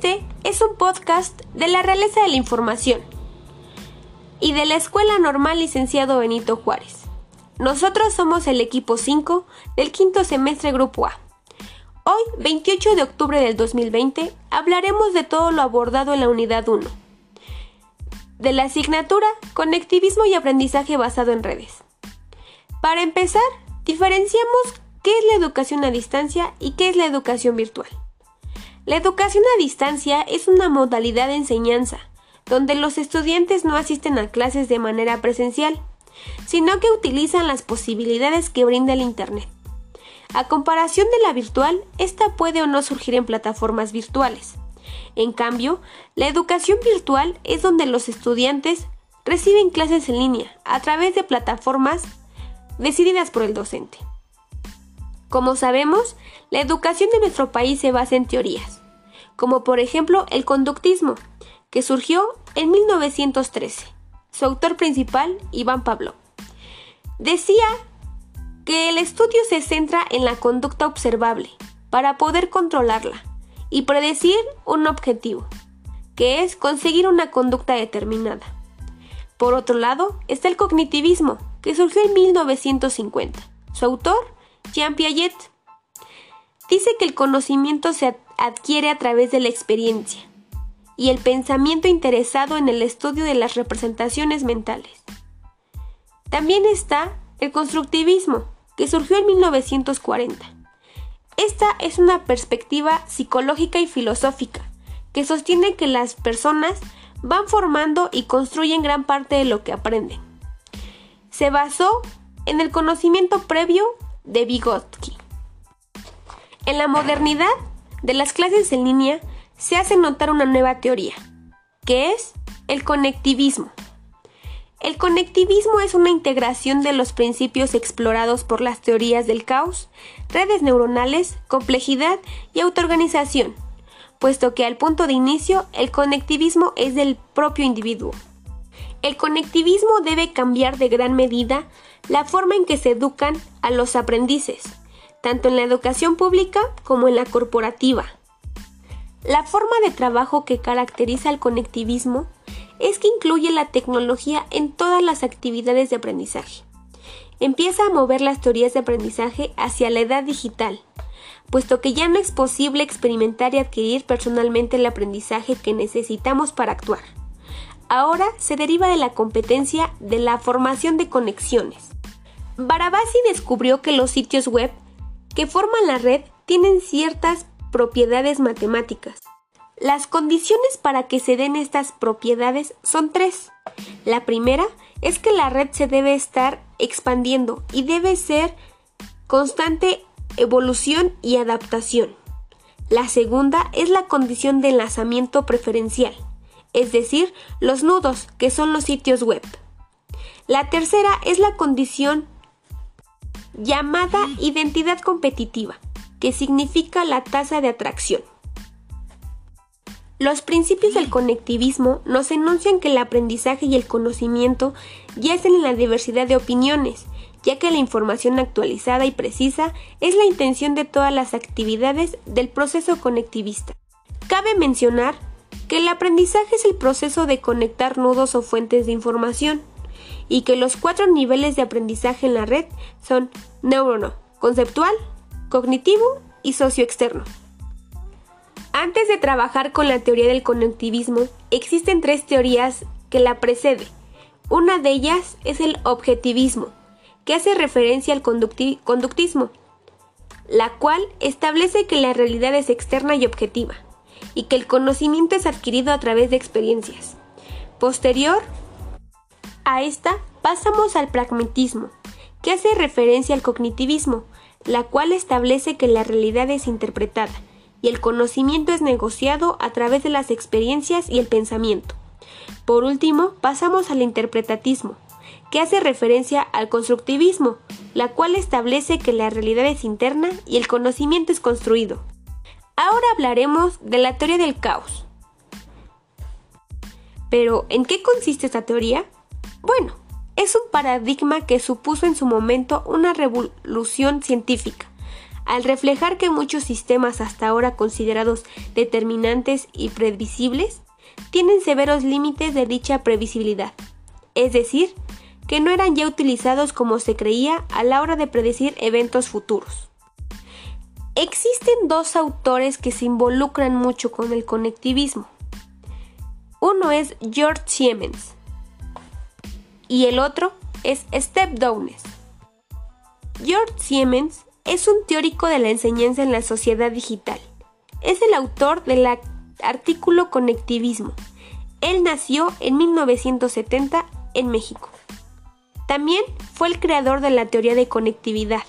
Este es un podcast de la Realeza de la Información y de la Escuela Normal Licenciado Benito Juárez. Nosotros somos el equipo 5 del quinto semestre Grupo A. Hoy, 28 de octubre del 2020, hablaremos de todo lo abordado en la unidad 1, de la asignatura Conectivismo y Aprendizaje basado en redes. Para empezar, diferenciamos qué es la educación a distancia y qué es la educación virtual. La educación a distancia es una modalidad de enseñanza donde los estudiantes no asisten a clases de manera presencial, sino que utilizan las posibilidades que brinda el Internet. A comparación de la virtual, esta puede o no surgir en plataformas virtuales. En cambio, la educación virtual es donde los estudiantes reciben clases en línea a través de plataformas decididas por el docente. Como sabemos, la educación de nuestro país se basa en teorías, como por ejemplo el conductismo, que surgió en 1913. Su autor principal, Iván Pablo, decía que el estudio se centra en la conducta observable para poder controlarla y predecir un objetivo, que es conseguir una conducta determinada. Por otro lado, está el cognitivismo, que surgió en 1950. Su autor, Jean Piaget dice que el conocimiento se adquiere a través de la experiencia y el pensamiento interesado en el estudio de las representaciones mentales. También está el constructivismo, que surgió en 1940. Esta es una perspectiva psicológica y filosófica que sostiene que las personas van formando y construyen gran parte de lo que aprenden. Se basó en el conocimiento previo de Vygotsky. En la modernidad de las clases en línea se hace notar una nueva teoría, que es el conectivismo. El conectivismo es una integración de los principios explorados por las teorías del caos, redes neuronales, complejidad y autoorganización, puesto que al punto de inicio el conectivismo es del propio individuo. El conectivismo debe cambiar de gran medida la forma en que se educan a los aprendices, tanto en la educación pública como en la corporativa. La forma de trabajo que caracteriza al conectivismo es que incluye la tecnología en todas las actividades de aprendizaje. Empieza a mover las teorías de aprendizaje hacia la edad digital, puesto que ya no es posible experimentar y adquirir personalmente el aprendizaje que necesitamos para actuar ahora se deriva de la competencia de la formación de conexiones. Barabasi descubrió que los sitios web que forman la red tienen ciertas propiedades matemáticas. Las condiciones para que se den estas propiedades son tres. La primera es que la red se debe estar expandiendo y debe ser constante evolución y adaptación. La segunda es la condición de enlazamiento preferencial es decir, los nudos, que son los sitios web. La tercera es la condición llamada identidad competitiva, que significa la tasa de atracción. Los principios del conectivismo nos enuncian que el aprendizaje y el conocimiento yacen en la diversidad de opiniones, ya que la información actualizada y precisa es la intención de todas las actividades del proceso conectivista. Cabe mencionar que el aprendizaje es el proceso de conectar nudos o fuentes de información y que los cuatro niveles de aprendizaje en la red son neurono, conceptual, cognitivo y socioexterno. Antes de trabajar con la teoría del conectivismo, existen tres teorías que la preceden. Una de ellas es el objetivismo, que hace referencia al conductismo, la cual establece que la realidad es externa y objetiva y que el conocimiento es adquirido a través de experiencias. Posterior a esta pasamos al pragmatismo, que hace referencia al cognitivismo, la cual establece que la realidad es interpretada y el conocimiento es negociado a través de las experiencias y el pensamiento. Por último, pasamos al interpretatismo, que hace referencia al constructivismo, la cual establece que la realidad es interna y el conocimiento es construido. Ahora hablaremos de la teoría del caos. Pero, ¿en qué consiste esta teoría? Bueno, es un paradigma que supuso en su momento una revolución científica, al reflejar que muchos sistemas hasta ahora considerados determinantes y previsibles tienen severos límites de dicha previsibilidad, es decir, que no eran ya utilizados como se creía a la hora de predecir eventos futuros. Existen dos autores que se involucran mucho con el conectivismo. Uno es George Siemens y el otro es Step Downes. George Siemens es un teórico de la enseñanza en la sociedad digital. Es el autor del artículo Conectivismo. Él nació en 1970 en México. También fue el creador de la teoría de conectividad,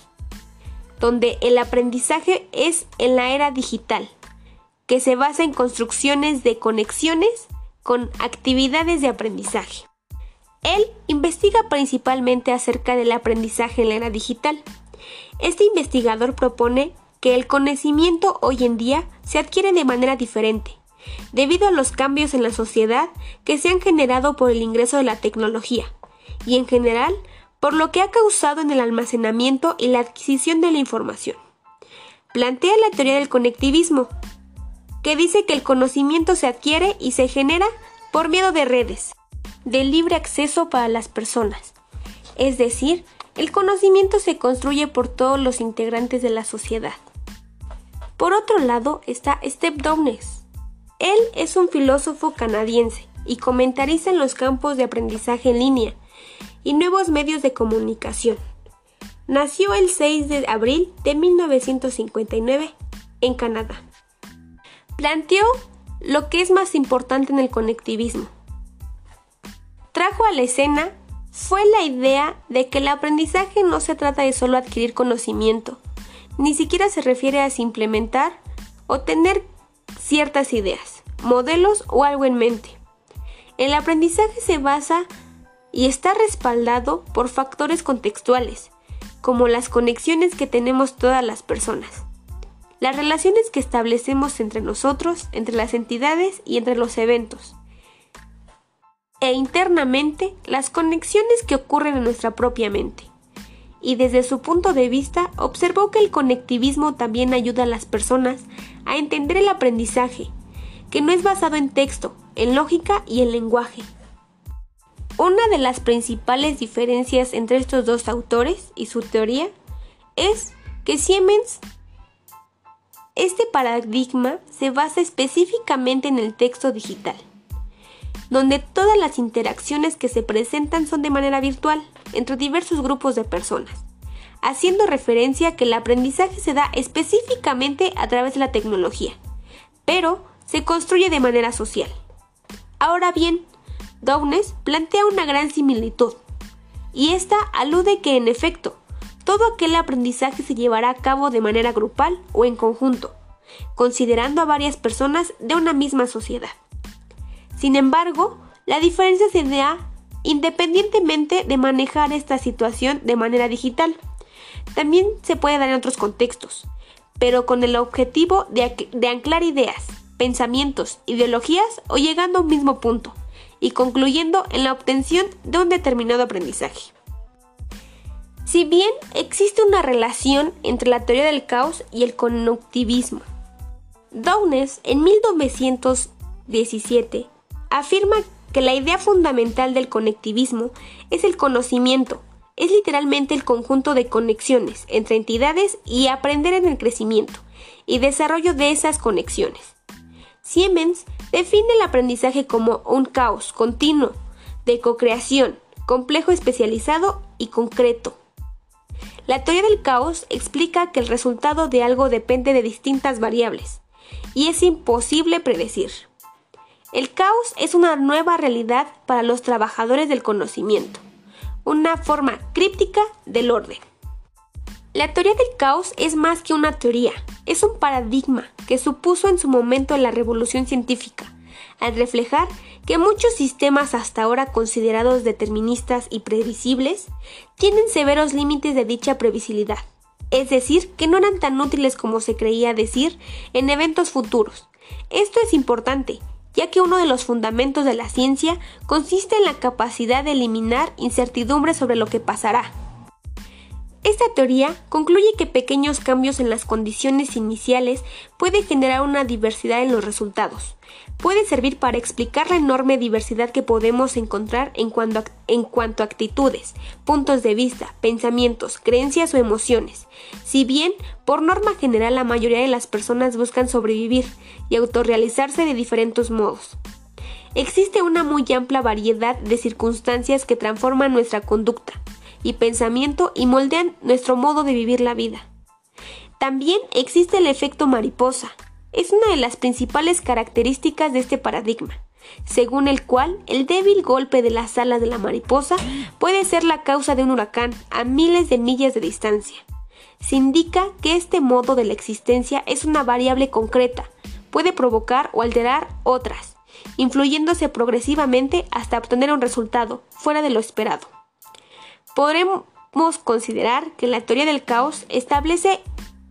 donde el aprendizaje es en la era digital, que se basa en construcciones de conexiones con actividades de aprendizaje. Él investiga principalmente acerca del aprendizaje en la era digital. Este investigador propone que el conocimiento hoy en día se adquiere de manera diferente, debido a los cambios en la sociedad que se han generado por el ingreso de la tecnología, y en general por lo que ha causado en el almacenamiento y la adquisición de la información. Plantea la teoría del conectivismo, que dice que el conocimiento se adquiere y se genera por miedo de redes, de libre acceso para las personas. Es decir, el conocimiento se construye por todos los integrantes de la sociedad. Por otro lado está Step Downes. Él es un filósofo canadiense y comentarista en los campos de aprendizaje en línea y nuevos medios de comunicación. Nació el 6 de abril de 1959 en Canadá. Planteó lo que es más importante en el conectivismo, trajo a la escena fue la idea de que el aprendizaje no se trata de solo adquirir conocimiento, ni siquiera se refiere a implementar o tener ciertas ideas, modelos o algo en mente. El aprendizaje se basa y está respaldado por factores contextuales, como las conexiones que tenemos todas las personas, las relaciones que establecemos entre nosotros, entre las entidades y entre los eventos, e internamente las conexiones que ocurren en nuestra propia mente. Y desde su punto de vista observó que el conectivismo también ayuda a las personas a entender el aprendizaje, que no es basado en texto, en lógica y en lenguaje. Una de las principales diferencias entre estos dos autores y su teoría es que Siemens este paradigma se basa específicamente en el texto digital donde todas las interacciones que se presentan son de manera virtual entre diversos grupos de personas, haciendo referencia a que el aprendizaje se da específicamente a través de la tecnología, pero se construye de manera social. Ahora bien, Downes plantea una gran similitud, y esta alude que en efecto, todo aquel aprendizaje se llevará a cabo de manera grupal o en conjunto, considerando a varias personas de una misma sociedad. Sin embargo, la diferencia se da independientemente de manejar esta situación de manera digital. También se puede dar en otros contextos, pero con el objetivo de, anclar ideas, pensamientos, ideologías o llegando a un mismo punto, y concluyendo en la obtención de un determinado aprendizaje. Si bien existe una relación entre la teoría del caos y el conectivismo, Downes en 1917 afirma que la idea fundamental del conectivismo es el conocimiento, es literalmente el conjunto de conexiones entre entidades y aprender en el crecimiento y desarrollo de esas conexiones. Siemens define el aprendizaje como un caos continuo de co-creación, complejo especializado y concreto. La teoría del caos explica que el resultado de algo depende de distintas variables y es imposible predecir. El caos es una nueva realidad para los trabajadores del conocimiento, una forma críptica del orden. La teoría del caos es más que una teoría, es un paradigma que supuso en su momento la revolución científica, al reflejar que muchos sistemas hasta ahora considerados deterministas y previsibles tienen severos límites de dicha previsibilidad, es decir, que no eran tan útiles como se creía decir en eventos futuros. Esto es importante, ya que uno de los fundamentos de la ciencia consiste en la capacidad de eliminar incertidumbre sobre lo que pasará. Esta teoría concluye que pequeños cambios en las condiciones iniciales pueden generar una diversidad en los resultados. Puede servir para explicar la enorme diversidad que podemos encontrar en cuanto, a, en cuanto a actitudes, puntos de vista, pensamientos, creencias o emociones. Si bien, por norma general, la mayoría de las personas buscan sobrevivir y autorrealizarse de diferentes modos. Existe una muy amplia variedad de circunstancias que transforman nuestra conducta y pensamiento y moldean nuestro modo de vivir la vida. También existe el efecto mariposa. Es una de las principales características de este paradigma, según el cual el débil golpe de las alas de la mariposa puede ser la causa de un huracán a miles de millas de distancia. Se indica que este modo de la existencia es una variable concreta, puede provocar o alterar otras, influyéndose progresivamente hasta obtener un resultado fuera de lo esperado. Podremos considerar que la teoría del caos establece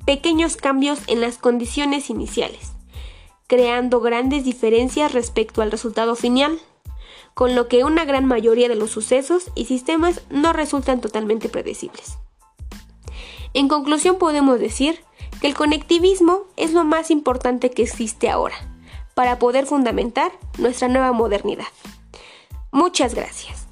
pequeños cambios en las condiciones iniciales, creando grandes diferencias respecto al resultado final, con lo que una gran mayoría de los sucesos y sistemas no resultan totalmente predecibles. En conclusión podemos decir que el conectivismo es lo más importante que existe ahora para poder fundamentar nuestra nueva modernidad. Muchas gracias.